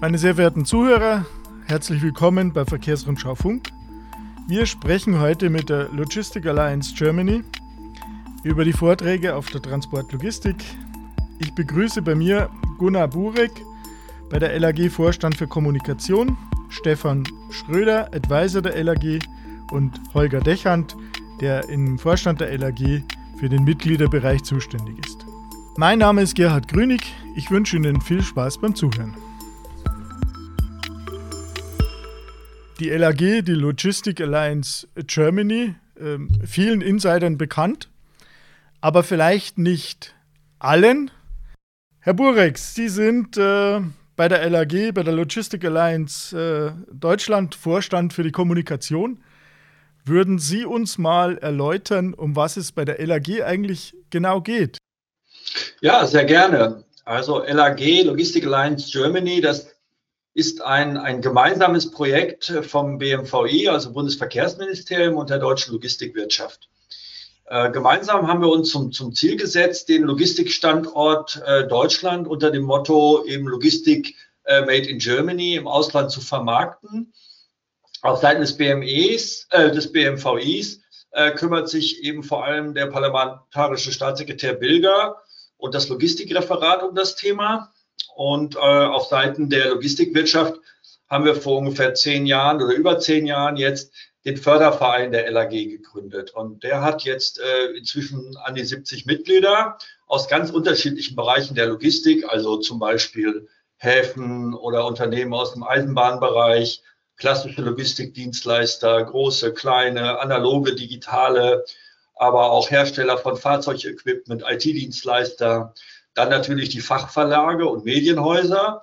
Meine sehr verehrten Zuhörer, herzlich willkommen bei Verkehrsrundschau Funk. Wir sprechen heute mit der Logistic Alliance Germany über die Vorträge auf der Transportlogistik. Ich begrüße bei mir Gunnar Burek, bei der LAG Vorstand für Kommunikation, Stefan Schröder, Advisor der LAG und Holger Dechand, der im Vorstand der LAG für den Mitgliederbereich zuständig ist. Mein Name ist Gerhard Grünig. Ich wünsche Ihnen viel Spaß beim Zuhören. Die LAG, die Logistic Alliance Germany, äh, vielen Insidern bekannt, aber vielleicht nicht allen. Herr Burex, Sie sind äh, bei der LAG, bei der Logistic Alliance äh, Deutschland Vorstand für die Kommunikation. Würden Sie uns mal erläutern, um was es bei der LAG eigentlich genau geht? Ja, sehr gerne. Also LAG, Logistic Alliance Germany, das ist ein, ein gemeinsames Projekt vom BMVI, also Bundesverkehrsministerium und der deutschen Logistikwirtschaft. Äh, gemeinsam haben wir uns zum, zum Ziel gesetzt, den Logistikstandort äh, Deutschland unter dem Motto eben Logistik äh, Made in Germany im Ausland zu vermarkten. Auf Seiten des BMEs, äh, des BMVIs äh, kümmert sich eben vor allem der parlamentarische Staatssekretär Bilger und das Logistikreferat um das Thema. Und äh, auf Seiten der Logistikwirtschaft haben wir vor ungefähr zehn Jahren oder über zehn Jahren jetzt den Förderverein der LAG gegründet. Und der hat jetzt äh, inzwischen an die 70 Mitglieder aus ganz unterschiedlichen Bereichen der Logistik, also zum Beispiel Häfen oder Unternehmen aus dem Eisenbahnbereich, klassische Logistikdienstleister, große, kleine, analoge, digitale, aber auch Hersteller von Fahrzeugequipment, IT-Dienstleister, dann natürlich die Fachverlage und Medienhäuser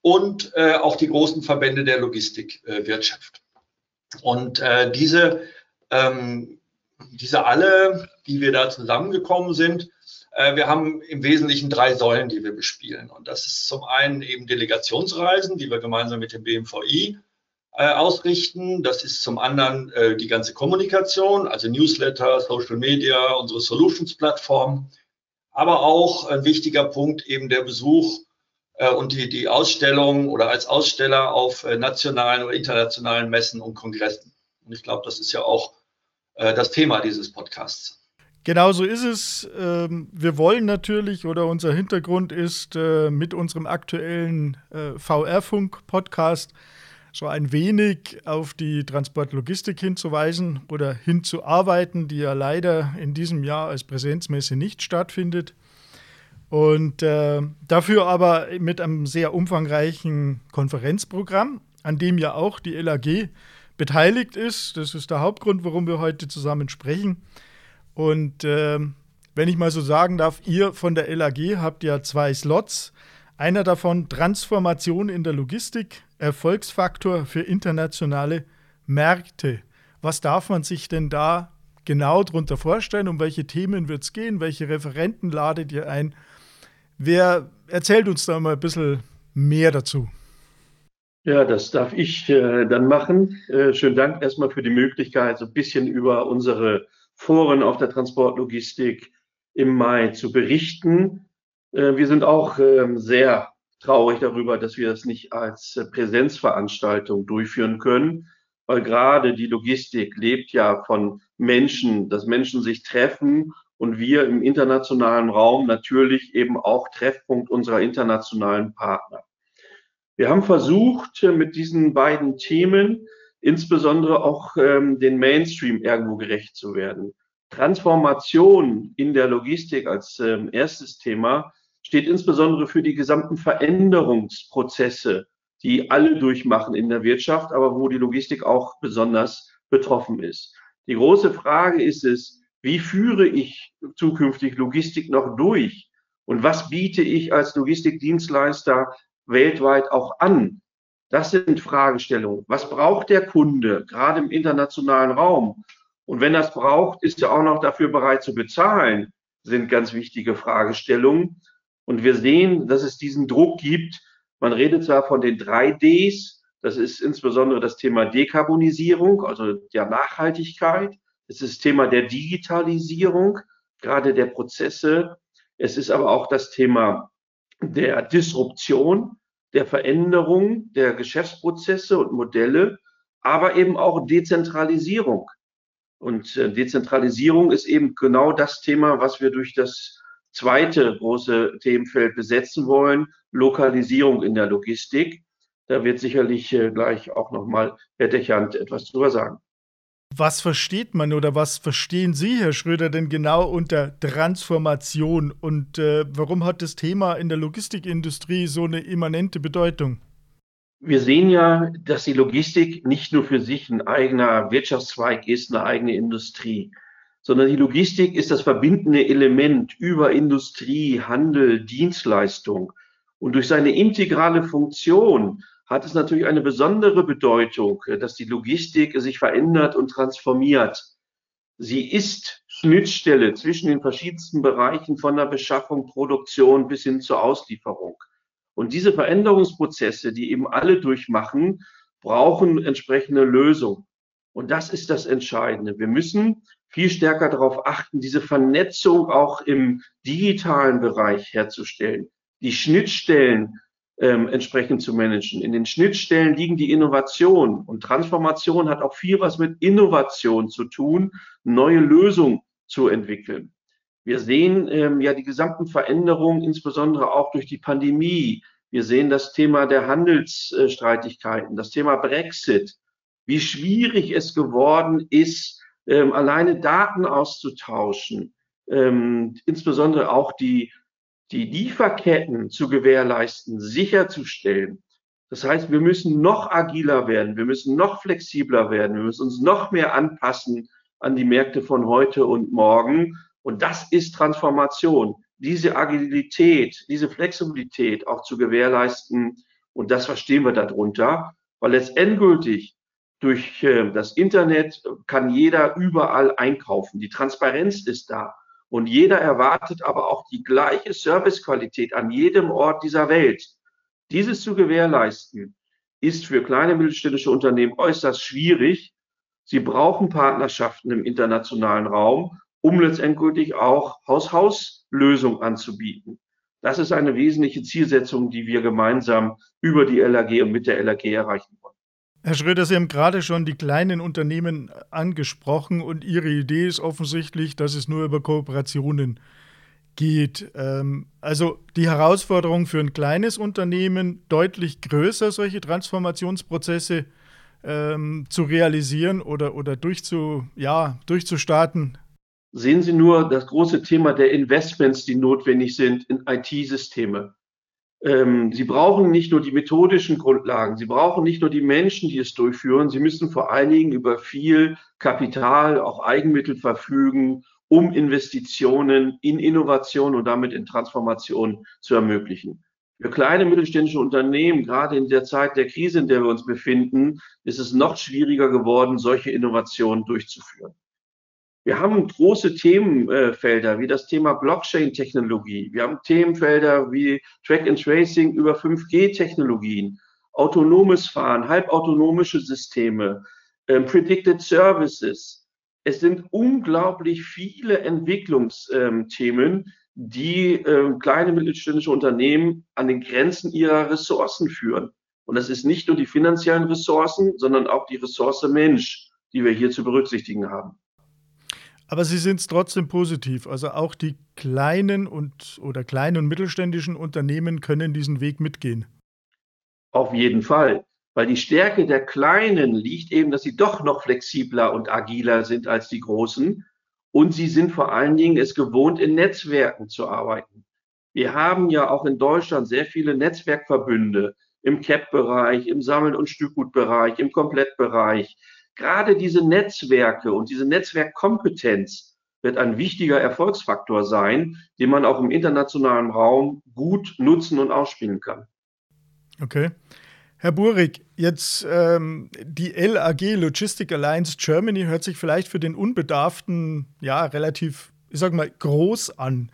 und äh, auch die großen Verbände der Logistikwirtschaft. Äh, und äh, diese, ähm, diese alle, die wir da zusammengekommen sind, äh, wir haben im Wesentlichen drei Säulen, die wir bespielen. Und das ist zum einen eben Delegationsreisen, die wir gemeinsam mit dem BMVI äh, ausrichten. Das ist zum anderen äh, die ganze Kommunikation, also Newsletter, Social Media, unsere Solutions-Plattform aber auch ein wichtiger Punkt eben der Besuch äh, und die, die Ausstellung oder als Aussteller auf äh, nationalen oder internationalen Messen und Kongressen. Und ich glaube, das ist ja auch äh, das Thema dieses Podcasts. Genau so ist es. Ähm, wir wollen natürlich oder unser Hintergrund ist mit unserem aktuellen VR-Funk-Podcast so ein wenig auf die Transportlogistik hinzuweisen oder hinzuarbeiten, die ja leider in diesem Jahr als Präsenzmesse nicht stattfindet. Und äh, dafür aber mit einem sehr umfangreichen Konferenzprogramm, an dem ja auch die LAG beteiligt ist. Das ist der Hauptgrund, warum wir heute zusammen sprechen. Und äh, wenn ich mal so sagen darf, ihr von der LAG habt ja zwei Slots. Einer davon Transformation in der Logistik, Erfolgsfaktor für internationale Märkte. Was darf man sich denn da genau darunter vorstellen? Um welche Themen wird es gehen? Welche Referenten ladet ihr ein? Wer erzählt uns da mal ein bisschen mehr dazu? Ja, das darf ich äh, dann machen. Äh, schönen Dank erstmal für die Möglichkeit, so ein bisschen über unsere Foren auf der Transportlogistik im Mai zu berichten. Äh, wir sind auch ähm, sehr traurig darüber, dass wir das nicht als äh, Präsenzveranstaltung durchführen können, weil gerade die Logistik lebt ja von Menschen, dass Menschen sich treffen und wir im internationalen Raum natürlich eben auch Treffpunkt unserer internationalen Partner. Wir haben versucht, äh, mit diesen beiden Themen insbesondere auch ähm, den Mainstream irgendwo gerecht zu werden. Transformation in der Logistik als ähm, erstes Thema steht insbesondere für die gesamten Veränderungsprozesse, die alle durchmachen in der Wirtschaft, aber wo die Logistik auch besonders betroffen ist. Die große Frage ist es, wie führe ich zukünftig Logistik noch durch? Und was biete ich als Logistikdienstleister weltweit auch an? Das sind Fragestellungen. Was braucht der Kunde, gerade im internationalen Raum? Und wenn das braucht, ist er auch noch dafür bereit zu bezahlen, sind ganz wichtige Fragestellungen. Und wir sehen, dass es diesen Druck gibt. Man redet zwar von den drei Ds, das ist insbesondere das Thema Dekarbonisierung, also der Nachhaltigkeit. Es ist das Thema der Digitalisierung, gerade der Prozesse. Es ist aber auch das Thema der Disruption. der Veränderung der Geschäftsprozesse und Modelle, aber eben auch Dezentralisierung. Und äh, Dezentralisierung ist eben genau das Thema, was wir durch das zweite große Themenfeld besetzen wollen, Lokalisierung in der Logistik. Da wird sicherlich äh, gleich auch nochmal Herr Dechant etwas drüber sagen. Was versteht man oder was verstehen Sie, Herr Schröder, denn genau unter Transformation und äh, warum hat das Thema in der Logistikindustrie so eine immanente Bedeutung? Wir sehen ja, dass die Logistik nicht nur für sich ein eigener Wirtschaftszweig ist, eine eigene Industrie, sondern die Logistik ist das verbindende Element über Industrie, Handel, Dienstleistung. Und durch seine integrale Funktion hat es natürlich eine besondere Bedeutung, dass die Logistik sich verändert und transformiert. Sie ist Schnittstelle zwischen den verschiedensten Bereichen von der Beschaffung, Produktion bis hin zur Auslieferung. Und diese Veränderungsprozesse, die eben alle durchmachen, brauchen entsprechende Lösungen. Und das ist das Entscheidende. Wir müssen viel stärker darauf achten, diese Vernetzung auch im digitalen Bereich herzustellen, die Schnittstellen ähm, entsprechend zu managen. In den Schnittstellen liegen die Innovationen und Transformation hat auch viel was mit Innovation zu tun, neue Lösungen zu entwickeln. Wir sehen ähm, ja die gesamten Veränderungen, insbesondere auch durch die Pandemie. Wir sehen das Thema der Handelsstreitigkeiten, das Thema Brexit, wie schwierig es geworden ist, ähm, alleine Daten auszutauschen, ähm, insbesondere auch die die Lieferketten zu gewährleisten, sicherzustellen. Das heißt, wir müssen noch agiler werden, wir müssen noch flexibler werden, wir müssen uns noch mehr anpassen an die Märkte von heute und morgen. Und das ist Transformation, diese Agilität, diese Flexibilität auch zu gewährleisten. Und das verstehen wir darunter, weil letztendgültig durch äh, das Internet kann jeder überall einkaufen. Die Transparenz ist da. Und jeder erwartet aber auch die gleiche Servicequalität an jedem Ort dieser Welt. Dieses zu gewährleisten, ist für kleine mittelständische Unternehmen äußerst schwierig. Sie brauchen Partnerschaften im internationalen Raum, um letztendlich auch Haus-Haus-Lösungen anzubieten. Das ist eine wesentliche Zielsetzung, die wir gemeinsam über die LAG und mit der LAG erreichen wollen. Herr Schröder, Sie haben gerade schon die kleinen Unternehmen angesprochen und Ihre Idee ist offensichtlich, dass es nur über Kooperationen geht. Ähm, also die Herausforderung für ein kleines Unternehmen, deutlich größer solche Transformationsprozesse ähm, zu realisieren oder, oder durchzu, ja, durchzustarten. Sehen Sie nur das große Thema der Investments, die notwendig sind in IT-Systeme ähm, sie brauchen nicht nur die methodischen Grundlagen, sie brauchen nicht nur die Menschen, die es durchführen, sie müssen vor allen Dingen über viel Kapital, auch Eigenmittel verfügen, um Investitionen in Innovation und damit in Transformation zu ermöglichen. Für kleine mittelständische Unternehmen, gerade in der Zeit der Krise, in der wir uns befinden, ist es noch schwieriger geworden, solche Innovationen durchzuführen. Wir haben große Themenfelder wie das Thema Blockchain-Technologie. Wir haben Themenfelder wie Track and Tracing über 5G-Technologien, autonomes Fahren, halbautonomische Systeme, ähm, Predicted Services. Es sind unglaublich viele Entwicklungsthemen, die ähm, kleine mittelständische Unternehmen an den Grenzen ihrer Ressourcen führen. Und das ist nicht nur die finanziellen Ressourcen, sondern auch die Ressource Mensch, die wir hier zu berücksichtigen haben. Aber Sie sind es trotzdem positiv. Also auch die kleinen und oder kleinen und mittelständischen Unternehmen können diesen Weg mitgehen. Auf jeden Fall. Weil die Stärke der Kleinen liegt eben, dass sie doch noch flexibler und agiler sind als die Großen. Und sie sind vor allen Dingen es gewohnt, in Netzwerken zu arbeiten. Wir haben ja auch in Deutschland sehr viele Netzwerkverbünde im CAP-Bereich, im Sammeln- und Stückgutbereich, im Komplettbereich gerade diese Netzwerke und diese Netzwerkkompetenz wird ein wichtiger Erfolgsfaktor sein, den man auch im internationalen Raum gut nutzen und ausspielen kann. Okay. Herr Burig, jetzt ähm, die LAG Logistic Alliance Germany hört sich vielleicht für den Unbedarften ja relativ, ich sag mal, groß an.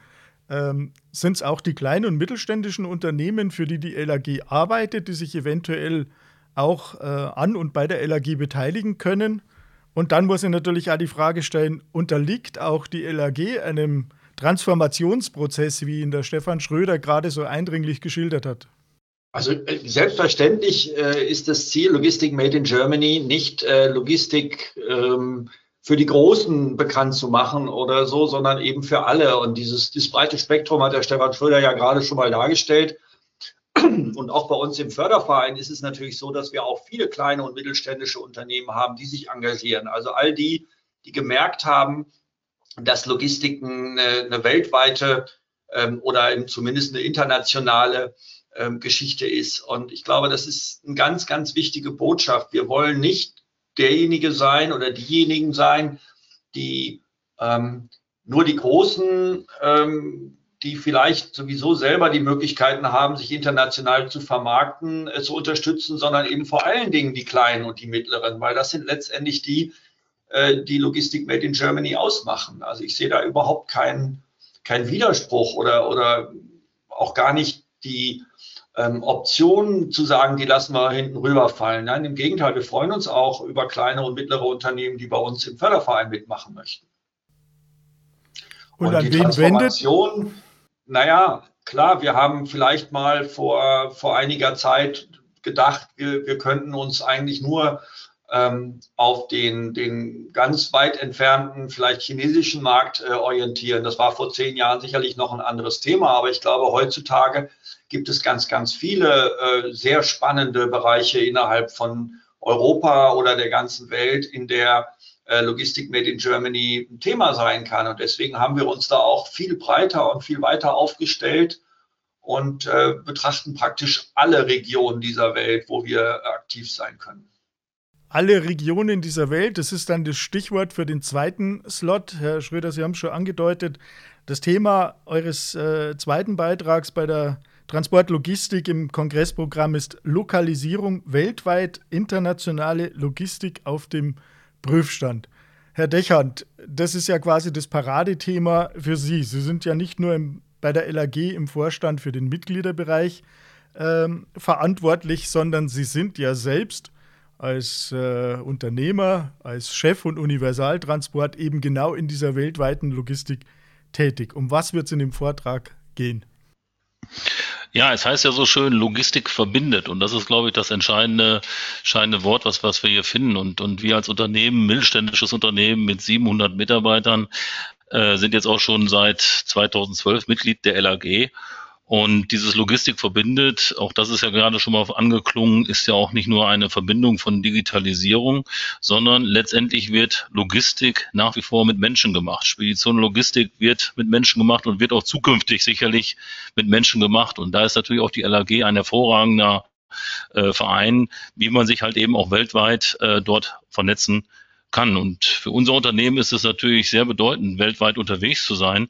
Ähm, Sind es auch die kleinen und mittelständischen Unternehmen, für die die LAG arbeitet, die sich eventuell auch äh, an und bei der LAG beteiligen können. Und dann muss ich natürlich auch die Frage stellen, unterliegt auch die LAG einem Transformationsprozess, wie ihn der Stefan Schröder gerade so eindringlich geschildert hat? Also äh, selbstverständlich äh, ist das Ziel Logistik Made in Germany nicht äh, Logistik ähm, für die Großen bekannt zu machen oder so, sondern eben für alle. Und dieses, dieses breite Spektrum hat der Stefan Schröder ja gerade schon mal dargestellt. Und auch bei uns im Förderverein ist es natürlich so, dass wir auch viele kleine und mittelständische Unternehmen haben, die sich engagieren. Also all die, die gemerkt haben, dass Logistik eine, eine weltweite ähm, oder zumindest eine internationale ähm, Geschichte ist. Und ich glaube, das ist eine ganz, ganz wichtige Botschaft. Wir wollen nicht derjenige sein oder diejenigen sein, die ähm, nur die Großen, ähm, die vielleicht sowieso selber die Möglichkeiten haben, sich international zu vermarkten, äh, zu unterstützen, sondern eben vor allen Dingen die Kleinen und die Mittleren, weil das sind letztendlich die, äh, die Logistik Made in Germany ausmachen. Also ich sehe da überhaupt keinen keinen Widerspruch oder, oder auch gar nicht die ähm, Option zu sagen, die lassen wir hinten rüberfallen. Nein, im Gegenteil, wir freuen uns auch über kleine und mittlere Unternehmen, die bei uns im Förderverein mitmachen möchten. Und, und an die Transformation, wendet? Naja, klar, wir haben vielleicht mal vor, vor einiger Zeit gedacht, wir, wir könnten uns eigentlich nur ähm, auf den, den ganz weit entfernten, vielleicht chinesischen Markt äh, orientieren. Das war vor zehn Jahren sicherlich noch ein anderes Thema, aber ich glaube, heutzutage gibt es ganz, ganz viele äh, sehr spannende Bereiche innerhalb von Europa oder der ganzen Welt, in der Logistik Made in Germany ein Thema sein kann. Und deswegen haben wir uns da auch viel breiter und viel weiter aufgestellt und äh, betrachten praktisch alle Regionen dieser Welt, wo wir aktiv sein können alle Regionen dieser Welt. Das ist dann das Stichwort für den zweiten Slot. Herr Schröder, Sie haben es schon angedeutet. Das Thema eures äh, zweiten Beitrags bei der Transportlogistik im Kongressprogramm ist Lokalisierung weltweit internationale Logistik auf dem Prüfstand. Herr Dechand, das ist ja quasi das Paradethema für Sie. Sie sind ja nicht nur im, bei der LAG im Vorstand für den Mitgliederbereich ähm, verantwortlich, sondern Sie sind ja selbst als äh, Unternehmer, als Chef von Universaltransport eben genau in dieser weltweiten Logistik tätig. Um was wird es in dem Vortrag gehen? Ja, es heißt ja so schön, Logistik verbindet. Und das ist, glaube ich, das entscheidende, entscheidende Wort, was, was wir hier finden. Und, und wir als Unternehmen, mittelständisches Unternehmen mit 700 Mitarbeitern, äh, sind jetzt auch schon seit 2012 Mitglied der LAG und dieses Logistik verbindet, auch das ist ja gerade schon mal angeklungen, ist ja auch nicht nur eine Verbindung von Digitalisierung, sondern letztendlich wird Logistik nach wie vor mit Menschen gemacht. Spedition Logistik wird mit Menschen gemacht und wird auch zukünftig sicherlich mit Menschen gemacht. Und da ist natürlich auch die LAG ein hervorragender äh, Verein, wie man sich halt eben auch weltweit äh, dort vernetzen kann. Und für unser Unternehmen ist es natürlich sehr bedeutend, weltweit unterwegs zu sein,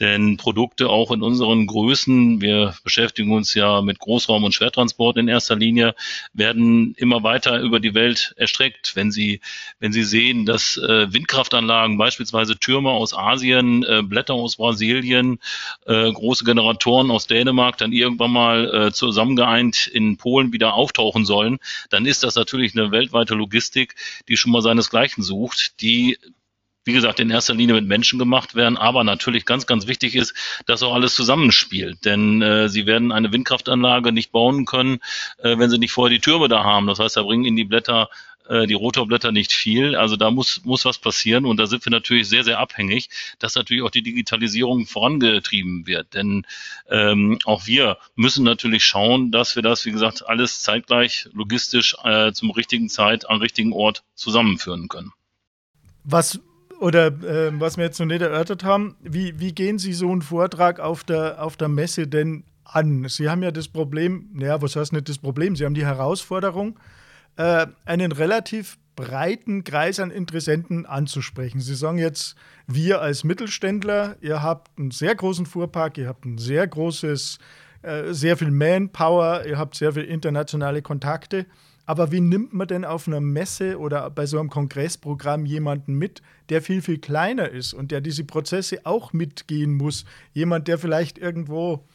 denn Produkte auch in unseren Größen, wir beschäftigen uns ja mit Großraum- und Schwertransport in erster Linie, werden immer weiter über die Welt erstreckt. Wenn Sie, wenn Sie sehen, dass äh, Windkraftanlagen, beispielsweise Türme aus Asien, äh, Blätter aus Brasilien, äh, große Generatoren aus Dänemark dann irgendwann mal äh, zusammengeeint in Polen wieder auftauchen sollen, dann ist das natürlich eine weltweite Logistik, die schon mal seinesgleichen sucht, die wie gesagt, in erster Linie mit Menschen gemacht werden, aber natürlich ganz, ganz wichtig ist, dass auch alles zusammenspielt. Denn äh, sie werden eine Windkraftanlage nicht bauen können, äh, wenn sie nicht vorher die Türme da haben. Das heißt, da bringen ihnen die Blätter äh, die Rotorblätter nicht viel. Also da muss, muss was passieren und da sind wir natürlich sehr, sehr abhängig, dass natürlich auch die Digitalisierung vorangetrieben wird. Denn ähm, auch wir müssen natürlich schauen, dass wir das, wie gesagt, alles zeitgleich logistisch äh, zum richtigen Zeit am richtigen Ort zusammenführen können. Was oder äh, was wir jetzt noch nicht erörtert haben, wie, wie gehen Sie so einen Vortrag auf der, auf der Messe denn an? Sie haben ja das Problem, naja, was heißt nicht das Problem? Sie haben die Herausforderung, äh, einen relativ breiten Kreis an Interessenten anzusprechen. Sie sagen jetzt, wir als Mittelständler, ihr habt einen sehr großen Fuhrpark, ihr habt ein sehr großes, äh, sehr viel Manpower, ihr habt sehr viele internationale Kontakte. Aber wie nimmt man denn auf einer Messe oder bei so einem Kongressprogramm jemanden mit, der viel, viel kleiner ist und der diese Prozesse auch mitgehen muss? Jemand, der vielleicht irgendwo,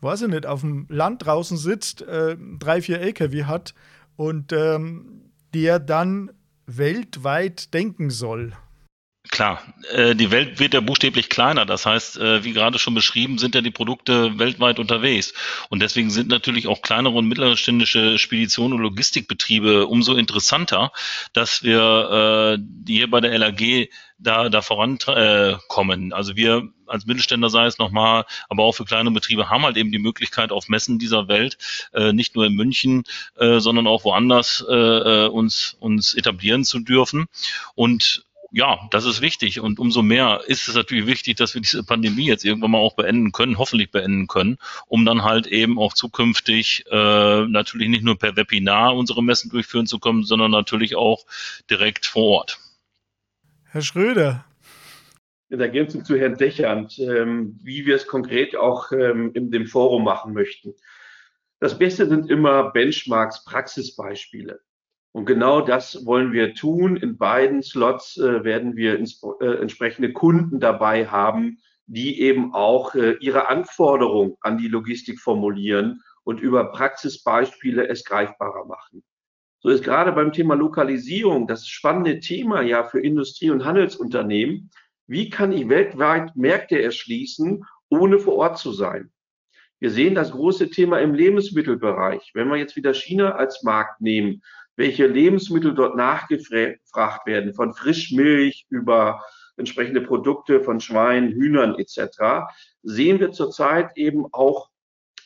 weiß ich nicht, auf dem Land draußen sitzt, äh, drei, vier LKW hat und ähm, der dann weltweit denken soll. Klar, äh, die Welt wird ja buchstäblich kleiner. Das heißt, äh, wie gerade schon beschrieben, sind ja die Produkte weltweit unterwegs. Und deswegen sind natürlich auch kleinere und mittelständische Speditionen und Logistikbetriebe umso interessanter, dass wir äh, hier bei der LAG da, da vorankommen. Also wir als Mittelständler sei es nochmal, aber auch für kleine Betriebe haben halt eben die Möglichkeit auf Messen dieser Welt, nicht nur in München, sondern auch woanders uns, uns etablieren zu dürfen. Und ja, das ist wichtig und umso mehr ist es natürlich wichtig, dass wir diese Pandemie jetzt irgendwann mal auch beenden können, hoffentlich beenden können, um dann halt eben auch zukünftig äh, natürlich nicht nur per Webinar unsere Messen durchführen zu können, sondern natürlich auch direkt vor Ort. Herr Schröder. In Ergänzung zu Herrn Dechand, ähm, wie wir es konkret auch ähm, in dem Forum machen möchten. Das Beste sind immer Benchmarks, Praxisbeispiele. Und genau das wollen wir tun. In beiden Slots äh, werden wir ins, äh, entsprechende Kunden dabei haben, die eben auch äh, ihre Anforderungen an die Logistik formulieren und über Praxisbeispiele es greifbarer machen. So ist gerade beim Thema Lokalisierung das spannende Thema ja für Industrie- und Handelsunternehmen. Wie kann ich weltweit Märkte erschließen, ohne vor Ort zu sein? Wir sehen das große Thema im Lebensmittelbereich. Wenn wir jetzt wieder China als Markt nehmen, welche Lebensmittel dort nachgefragt werden, von Frischmilch über entsprechende Produkte von Schweinen, Hühnern etc., sehen wir zurzeit eben auch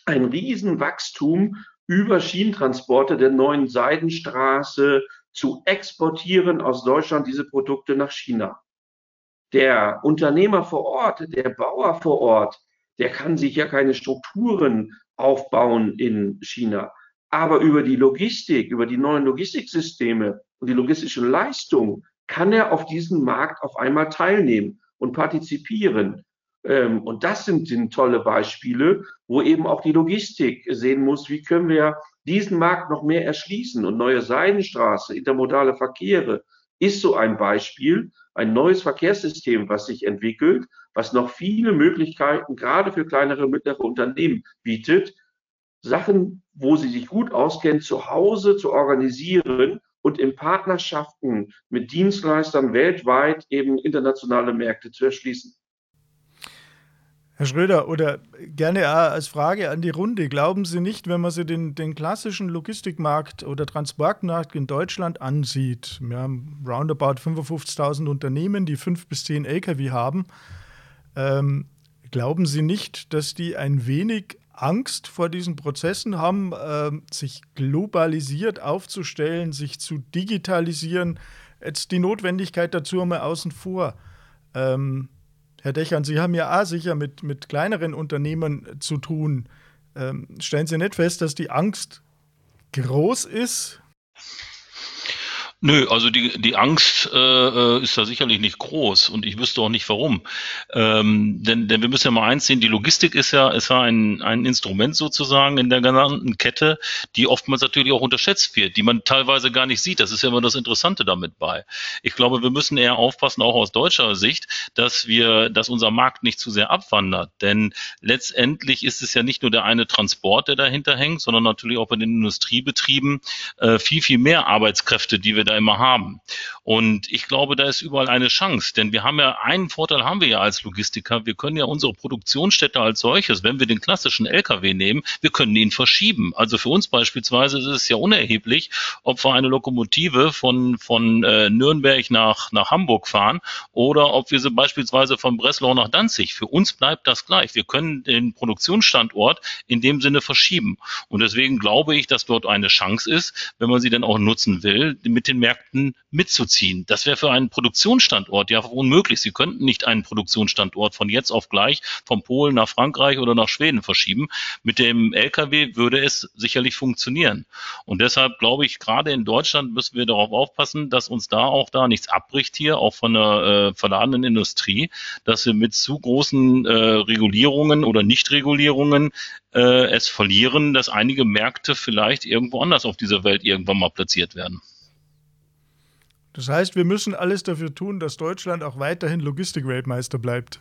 ein Riesenwachstum über Schienentransporte der neuen Seidenstraße zu exportieren aus Deutschland diese Produkte nach China. Der Unternehmer vor Ort, der Bauer vor Ort, der kann sich ja keine Strukturen aufbauen in China. Aber über die Logistik, über die neuen Logistiksysteme und die logistische Leistung kann er auf diesem Markt auf einmal teilnehmen und partizipieren. Ähm, und das sind, sind tolle Beispiele, wo eben auch die Logistik sehen muss, wie können wir diesen Markt noch mehr erschließen. Und neue Seidenstraße, intermodale Verkehre ist so ein Beispiel, ein neues Verkehrssystem, was sich entwickelt, was noch viele Möglichkeiten gerade für kleinere und mittlere Unternehmen bietet, Sachen, wo sie sich gut auskennen, zu Hause zu organisieren und in Partnerschaften mit Dienstleistern weltweit eben internationale Märkte zu erschließen. Herr Schröder, oder gerne als Frage an die Runde, glauben Sie nicht, wenn man sich den, den klassischen Logistikmarkt oder Transportmarkt in Deutschland ansieht, wir haben roundabout 55.000 Unternehmen, die fünf bis zehn Lkw haben, ähm, glauben Sie nicht, dass die ein wenig Angst vor diesen Prozessen haben, äh, sich globalisiert aufzustellen, sich zu digitalisieren. Jetzt die Notwendigkeit dazu wir außen vor. Ähm, Herr Dechern, Sie haben ja auch sicher mit, mit kleineren Unternehmen zu tun. Ähm, stellen Sie nicht fest, dass die Angst groß ist, Nö, also die, die Angst äh, äh, ist da sicherlich nicht groß und ich wüsste auch nicht warum. Ähm, denn, denn wir müssen ja mal eins sehen, die Logistik ist ja, ist ja ein, ein Instrument sozusagen in der genannten Kette, die oftmals natürlich auch unterschätzt wird, die man teilweise gar nicht sieht. Das ist ja immer das Interessante damit bei. Ich glaube, wir müssen eher aufpassen, auch aus deutscher Sicht, dass wir, dass unser Markt nicht zu sehr abwandert. Denn letztendlich ist es ja nicht nur der eine Transport, der dahinter hängt, sondern natürlich auch bei den Industriebetrieben äh, viel, viel mehr Arbeitskräfte, die wir da immer haben. Und ich glaube, da ist überall eine Chance, denn wir haben ja einen Vorteil haben wir ja als Logistiker. Wir können ja unsere Produktionsstätte als solches, wenn wir den klassischen LKW nehmen, wir können ihn verschieben. Also für uns beispielsweise ist es ja unerheblich, ob wir eine Lokomotive von, von äh, Nürnberg nach, nach Hamburg fahren oder ob wir sie beispielsweise von Breslau nach Danzig. Für uns bleibt das gleich. Wir können den Produktionsstandort in dem Sinne verschieben. Und deswegen glaube ich, dass dort eine Chance ist, wenn man sie dann auch nutzen will, mit den Märkten mitzuziehen. Das wäre für einen Produktionsstandort ja unmöglich. Sie könnten nicht einen Produktionsstandort von jetzt auf gleich von Polen nach Frankreich oder nach Schweden verschieben. Mit dem Lkw würde es sicherlich funktionieren. Und deshalb glaube ich, gerade in Deutschland müssen wir darauf aufpassen, dass uns da auch da nichts abbricht hier, auch von der äh, verladenen Industrie, dass wir mit zu großen äh, Regulierungen oder Nichtregulierungen äh, es verlieren, dass einige Märkte vielleicht irgendwo anders auf dieser Welt irgendwann mal platziert werden. Das heißt, wir müssen alles dafür tun, dass Deutschland auch weiterhin Logistikweltmeister bleibt.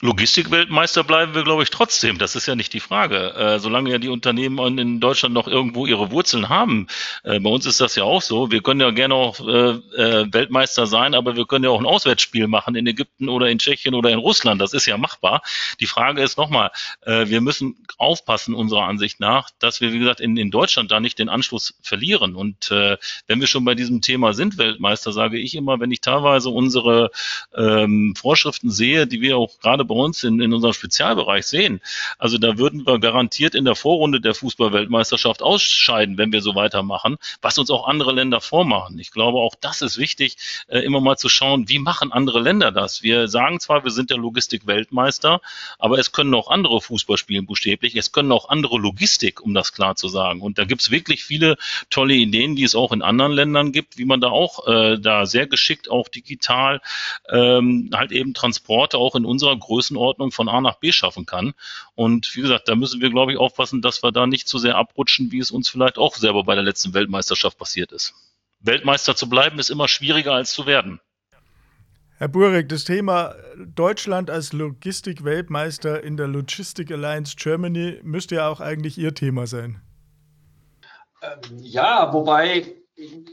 Logistikweltmeister bleiben wir, glaube ich, trotzdem. Das ist ja nicht die Frage. Äh, solange ja die Unternehmen in Deutschland noch irgendwo ihre Wurzeln haben. Äh, bei uns ist das ja auch so. Wir können ja gerne auch äh, äh, Weltmeister sein, aber wir können ja auch ein Auswärtsspiel machen in Ägypten oder in Tschechien oder in Russland. Das ist ja machbar. Die Frage ist nochmal, äh, wir müssen aufpassen, unserer Ansicht nach, dass wir, wie gesagt, in, in Deutschland da nicht den Anschluss verlieren. Und äh, wenn wir schon bei diesem Thema sind, Weltmeister, sage ich immer, wenn ich teilweise unsere ähm, Vorschriften sehe, die wir auch gerade bei uns in, in unserem Spezialbereich sehen. Also da würden wir garantiert in der Vorrunde der Fußballweltmeisterschaft ausscheiden, wenn wir so weitermachen, was uns auch andere Länder vormachen. Ich glaube, auch das ist wichtig, äh, immer mal zu schauen, wie machen andere Länder das? Wir sagen zwar, wir sind der Logistik-Weltmeister, aber es können auch andere Fußball spielen, buchstäblich. Es können auch andere Logistik, um das klar zu sagen. Und da gibt es wirklich viele tolle Ideen, die es auch in anderen Ländern gibt, wie man da auch äh, da sehr geschickt auch digital ähm, halt eben Transporte auch in unserer Größenordnung von A nach B schaffen kann. Und wie gesagt, da müssen wir, glaube ich, aufpassen, dass wir da nicht zu sehr abrutschen, wie es uns vielleicht auch selber bei der letzten Weltmeisterschaft passiert ist. Weltmeister zu bleiben ist immer schwieriger als zu werden. Herr Burek, das Thema Deutschland als Logistik-Weltmeister in der Logistic Alliance Germany müsste ja auch eigentlich Ihr Thema sein. Ähm, ja, wobei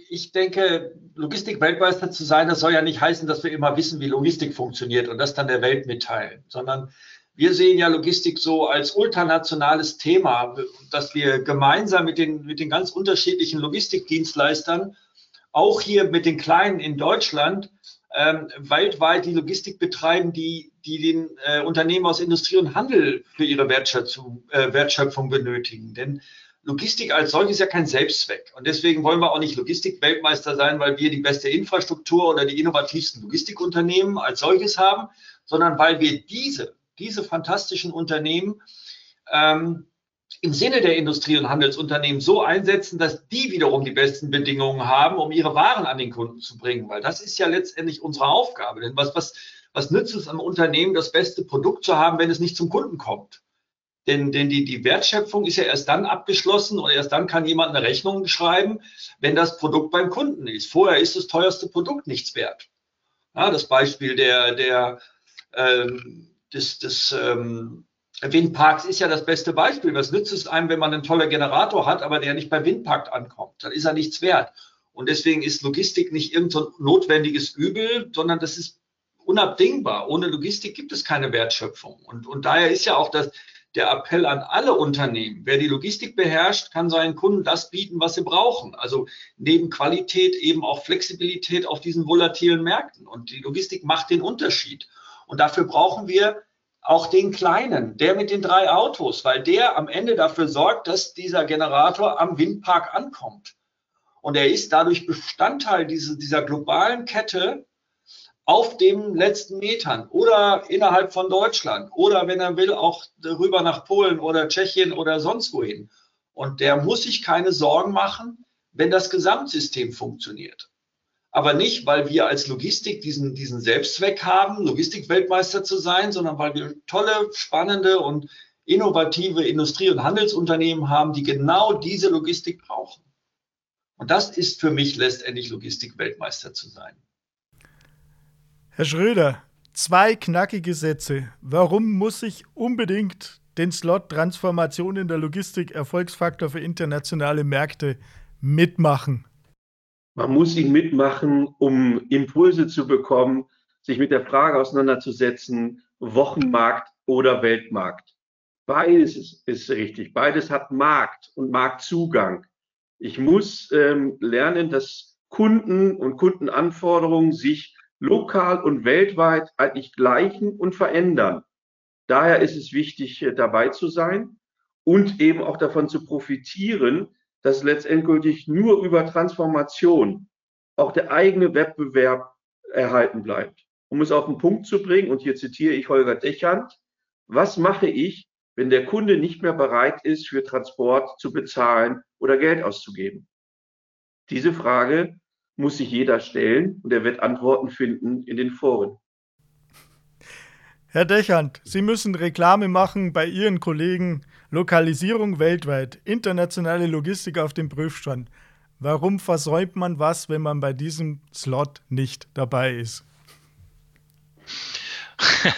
ich denke, Logistik-Weltmeister zu sein, das soll ja nicht heißen, dass wir immer wissen, wie Logistik funktioniert und das dann der Welt mitteilen, sondern wir sehen ja Logistik so als ultranationales Thema, dass wir gemeinsam mit den, mit den ganz unterschiedlichen Logistikdienstleistern, auch hier mit den Kleinen in Deutschland, ähm, weltweit die Logistik betreiben, die, die den äh, Unternehmen aus Industrie und Handel für ihre Wertschöpfung, äh, Wertschöpfung benötigen. Denn Logistik als solches ist ja kein Selbstzweck. Und deswegen wollen wir auch nicht Logistik-Weltmeister sein, weil wir die beste Infrastruktur oder die innovativsten Logistikunternehmen als solches haben, sondern weil wir diese, diese fantastischen Unternehmen ähm, im Sinne der Industrie- und Handelsunternehmen so einsetzen, dass die wiederum die besten Bedingungen haben, um ihre Waren an den Kunden zu bringen. Weil das ist ja letztendlich unsere Aufgabe. Denn was, was, was nützt es am Unternehmen, das beste Produkt zu haben, wenn es nicht zum Kunden kommt? Denn, denn die, die Wertschöpfung ist ja erst dann abgeschlossen und erst dann kann jemand eine Rechnung schreiben, wenn das Produkt beim Kunden ist. Vorher ist das teuerste Produkt nichts wert. Ja, das Beispiel der, der, ähm, des, des ähm, Windparks ist ja das beste Beispiel. Was nützt es einem, wenn man einen tollen Generator hat, aber der nicht beim Windpark ankommt? Dann ist er nichts wert. Und deswegen ist Logistik nicht irgendein so notwendiges Übel, sondern das ist unabdingbar. Ohne Logistik gibt es keine Wertschöpfung. Und, und daher ist ja auch das, der Appell an alle Unternehmen. Wer die Logistik beherrscht, kann seinen Kunden das bieten, was sie brauchen. Also neben Qualität eben auch Flexibilität auf diesen volatilen Märkten. Und die Logistik macht den Unterschied. Und dafür brauchen wir auch den Kleinen, der mit den drei Autos, weil der am Ende dafür sorgt, dass dieser Generator am Windpark ankommt. Und er ist dadurch Bestandteil dieser, dieser globalen Kette, auf den letzten Metern oder innerhalb von Deutschland oder wenn er will auch rüber nach Polen oder Tschechien oder sonst wohin. Und der muss sich keine Sorgen machen, wenn das Gesamtsystem funktioniert. Aber nicht, weil wir als Logistik diesen, diesen Selbstzweck haben, Logistikweltmeister zu sein, sondern weil wir tolle, spannende und innovative Industrie- und Handelsunternehmen haben, die genau diese Logistik brauchen. Und das ist für mich letztendlich Logistikweltmeister zu sein. Herr Schröder, zwei knackige Sätze. Warum muss ich unbedingt den Slot Transformation in der Logistik Erfolgsfaktor für internationale Märkte mitmachen? Man muss ihn mitmachen, um Impulse zu bekommen, sich mit der Frage auseinanderzusetzen, Wochenmarkt oder Weltmarkt. Beides ist, ist richtig. Beides hat Markt und Marktzugang. Ich muss ähm, lernen, dass Kunden und Kundenanforderungen sich lokal und weltweit eigentlich gleichen und verändern. Daher ist es wichtig, dabei zu sein und eben auch davon zu profitieren, dass letztendlich nur über Transformation auch der eigene Wettbewerb erhalten bleibt. Um es auf den Punkt zu bringen, und hier zitiere ich Holger Dechand, was mache ich, wenn der Kunde nicht mehr bereit ist, für Transport zu bezahlen oder Geld auszugeben? Diese Frage muss sich jeder stellen und er wird Antworten finden in den Foren. Herr Dechand, Sie müssen Reklame machen bei Ihren Kollegen Lokalisierung weltweit, internationale Logistik auf dem Prüfstand. Warum versäumt man was, wenn man bei diesem Slot nicht dabei ist?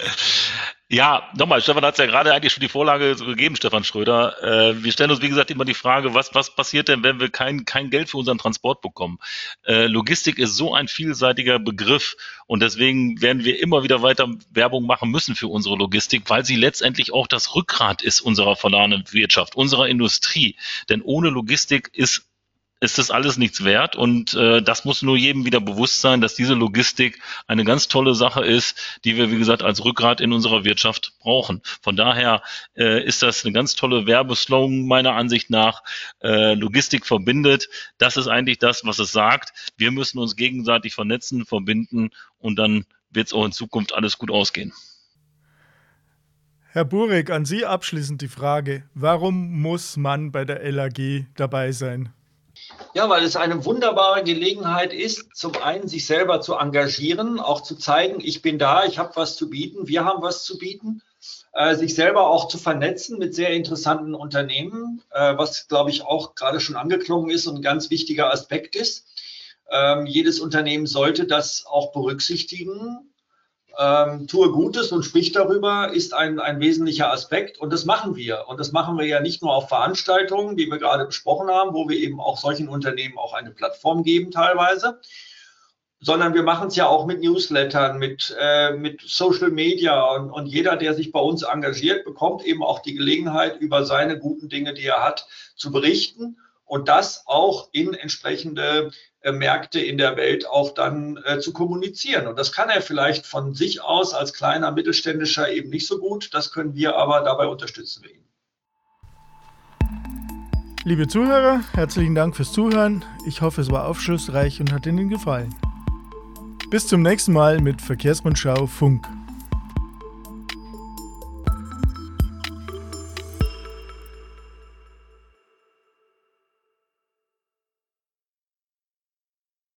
Ja, nochmal, Stefan hat es ja gerade eigentlich schon die Vorlage gegeben, Stefan Schröder. Äh, wir stellen uns, wie gesagt, immer die Frage, was, was passiert denn, wenn wir kein, kein Geld für unseren Transport bekommen? Äh, Logistik ist so ein vielseitiger Begriff und deswegen werden wir immer wieder weiter Werbung machen müssen für unsere Logistik, weil sie letztendlich auch das Rückgrat ist unserer verladenen Wirtschaft, unserer Industrie. Denn ohne Logistik ist ist das alles nichts wert. Und äh, das muss nur jedem wieder bewusst sein, dass diese Logistik eine ganz tolle Sache ist, die wir, wie gesagt, als Rückgrat in unserer Wirtschaft brauchen. Von daher äh, ist das eine ganz tolle Werbeslogan meiner Ansicht nach. Äh, Logistik verbindet. Das ist eigentlich das, was es sagt. Wir müssen uns gegenseitig vernetzen, verbinden und dann wird es auch in Zukunft alles gut ausgehen. Herr Burek, an Sie abschließend die Frage, warum muss man bei der LAG dabei sein? Ja, weil es eine wunderbare Gelegenheit ist, zum einen sich selber zu engagieren, auch zu zeigen, ich bin da, ich habe was zu bieten, wir haben was zu bieten, äh, sich selber auch zu vernetzen mit sehr interessanten Unternehmen, äh, was, glaube ich, auch gerade schon angeklungen ist und ein ganz wichtiger Aspekt ist. Ähm, jedes Unternehmen sollte das auch berücksichtigen ähm, tue Gutes und sprich darüber, ist ein, ein wesentlicher Aspekt. Und das machen wir. Und das machen wir ja nicht nur auf Veranstaltungen, die wir gerade besprochen haben, wo wir eben auch solchen Unternehmen auch eine Plattform geben teilweise, sondern wir machen es ja auch mit Newslettern, mit, äh, mit Social Media. Und, und jeder, der sich bei uns engagiert, bekommt eben auch die Gelegenheit, über seine guten Dinge, die er hat, zu berichten und das auch in entsprechende äh, Märkte in der Welt auch dann äh, zu kommunizieren. Und das kann er vielleicht von sich aus als kleiner Mittelständischer eben nicht so gut. Das können wir aber, dabei unterstützen wir ihn. Liebe Zuhörer, herzlichen Dank fürs Zuhören. Ich hoffe, es war aufschlussreich und hat Ihnen gefallen. Bis zum nächsten Mal mit Verkehrsrundschau Funk.